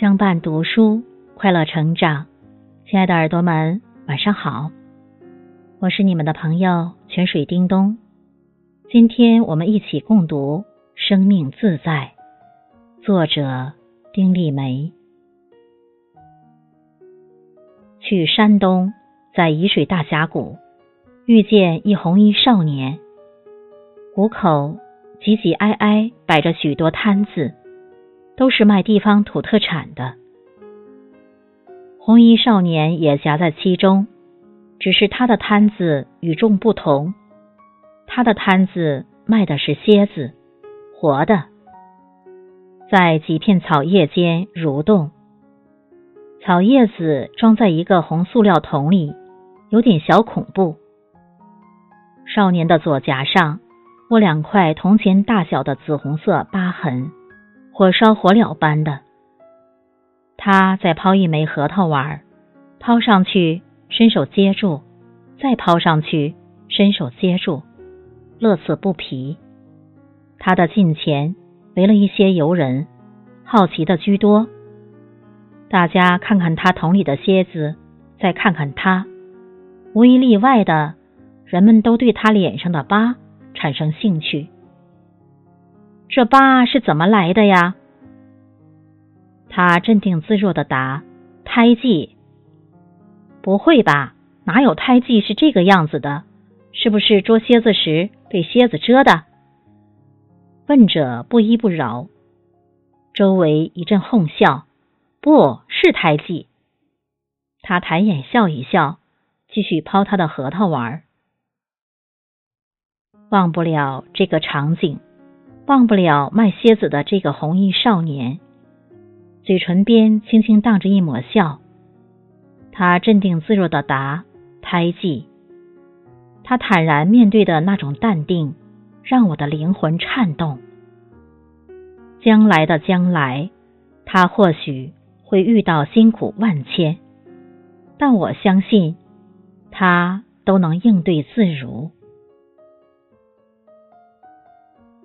相伴读书，快乐成长。亲爱的耳朵们，晚上好，我是你们的朋友泉水叮咚。今天我们一起共读《生命自在》，作者丁立梅。去山东，在沂水大峡谷遇见一红衣少年，谷口挤挤挨挨摆着许多摊子。都是卖地方土特产的，红衣少年也夹在其中，只是他的摊子与众不同。他的摊子卖的是蝎子，活的，在几片草叶间蠕动。草叶子装在一个红塑料桶里，有点小恐怖。少年的左颊上握两块铜钱大小的紫红色疤痕。火烧火燎般的，他在抛一枚核桃丸，抛上去，伸手接住，再抛上去，伸手接住，乐此不疲。他的近前围了一些游人，好奇的居多。大家看看他桶里的蝎子，再看看他，无一例外的，人们都对他脸上的疤产生兴趣。这疤是怎么来的呀？他镇定自若的答：“胎记。”不会吧？哪有胎记是这个样子的？是不是捉蝎子时被蝎子蛰的？问者不依不饶，周围一阵哄笑。不是胎记。他抬眼笑一笑，继续抛他的核桃丸。忘不了这个场景。忘不了卖蝎子的这个红衣少年，嘴唇边轻轻荡着一抹笑。他镇定自若的答：“胎记。”他坦然面对的那种淡定，让我的灵魂颤动。将来的将来，他或许会遇到辛苦万千，但我相信，他都能应对自如。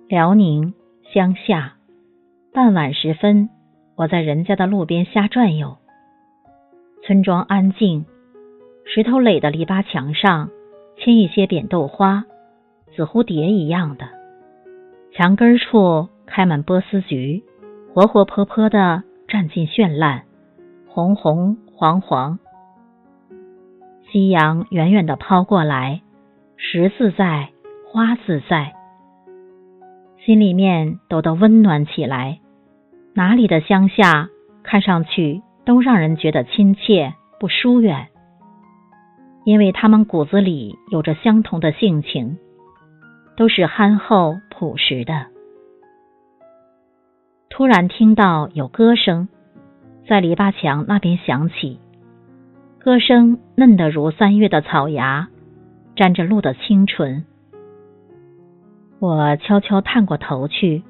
辽宁乡下，傍晚时分，我在人家的路边瞎转悠。村庄安静，石头垒的篱笆墙上嵌一些扁豆花，紫蝴蝶一样的。墙根处开满波斯菊，活活泼泼的，占尽绚烂，红红黄黄。夕阳远远的抛过来，石自在，花自在。心里面都得温暖起来，哪里的乡下看上去都让人觉得亲切不疏远，因为他们骨子里有着相同的性情，都是憨厚朴实的。突然听到有歌声在篱笆墙那边响起，歌声嫩得如三月的草芽，沾着露的清纯。我悄悄探过头去，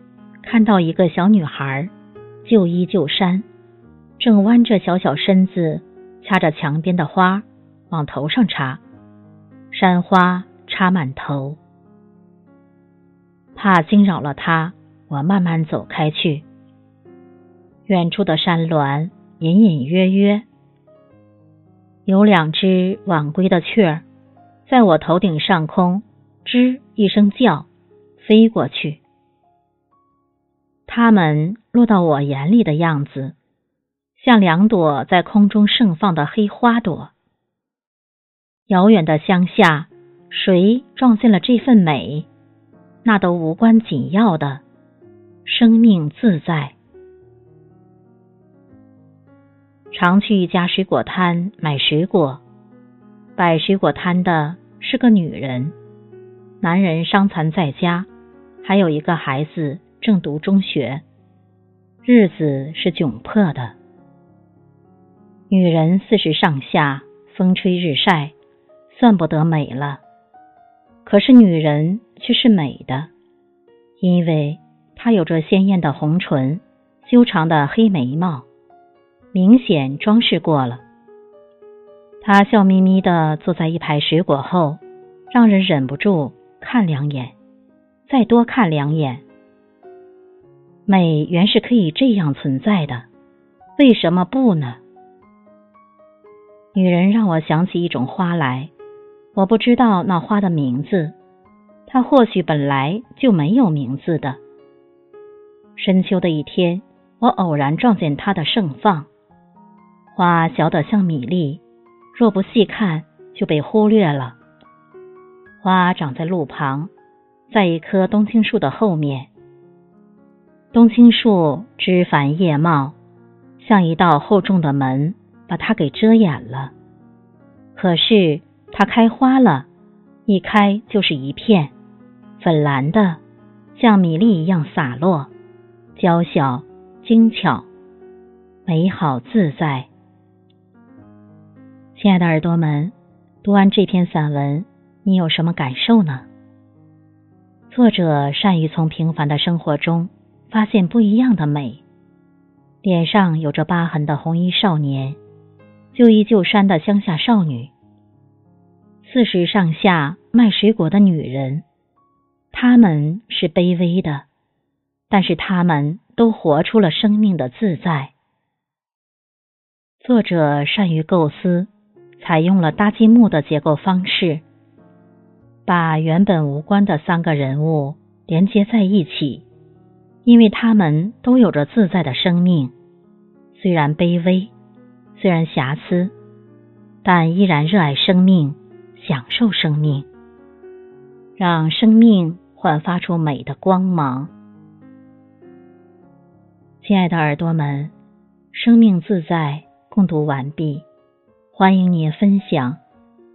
看到一个小女孩，旧衣旧衫，正弯着小小身子，掐着墙边的花往头上插，山花插满头。怕惊扰了她，我慢慢走开去。远处的山峦隐隐约约，有两只晚归的雀儿，在我头顶上空吱一声叫。飞过去，它们落到我眼里的样子，像两朵在空中盛放的黑花朵。遥远的乡下，谁撞见了这份美？那都无关紧要的，生命自在。常去一家水果摊买水果，摆水果摊的是个女人，男人伤残在家。还有一个孩子正读中学，日子是窘迫的。女人四十上下，风吹日晒，算不得美了。可是女人却是美的，因为她有着鲜艳的红唇，修长的黑眉毛，明显装饰过了。她笑眯眯的坐在一排水果后，让人忍不住看两眼。再多看两眼，美原是可以这样存在的。为什么不呢？女人让我想起一种花来，我不知道那花的名字，它或许本来就没有名字的。深秋的一天，我偶然撞见它的盛放，花小得像米粒，若不细看就被忽略了。花长在路旁，在一棵冬青树的后面。冬青树枝繁叶茂，像一道厚重的门。把它给遮掩了。可是它开花了，一开就是一片，粉蓝的，像米粒一样洒落，娇小精巧，美好自在。亲爱的耳朵们，读完这篇散文，你有什么感受呢？作者善于从平凡的生活中发现不一样的美。脸上有着疤痕的红衣少年。旧衣旧衫的乡下少女，四十上下卖水果的女人，她们是卑微的，但是她们都活出了生命的自在。作者善于构思，采用了搭积木的结构方式，把原本无关的三个人物连接在一起，因为他们都有着自在的生命，虽然卑微。虽然瑕疵，但依然热爱生命，享受生命，让生命焕发出美的光芒。亲爱的耳朵们，生命自在共读完毕，欢迎你分享，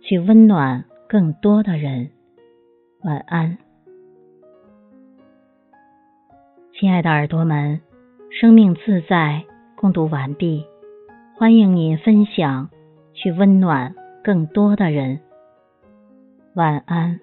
去温暖更多的人。晚安，亲爱的耳朵们，生命自在共读完毕。欢迎您分享，去温暖更多的人。晚安。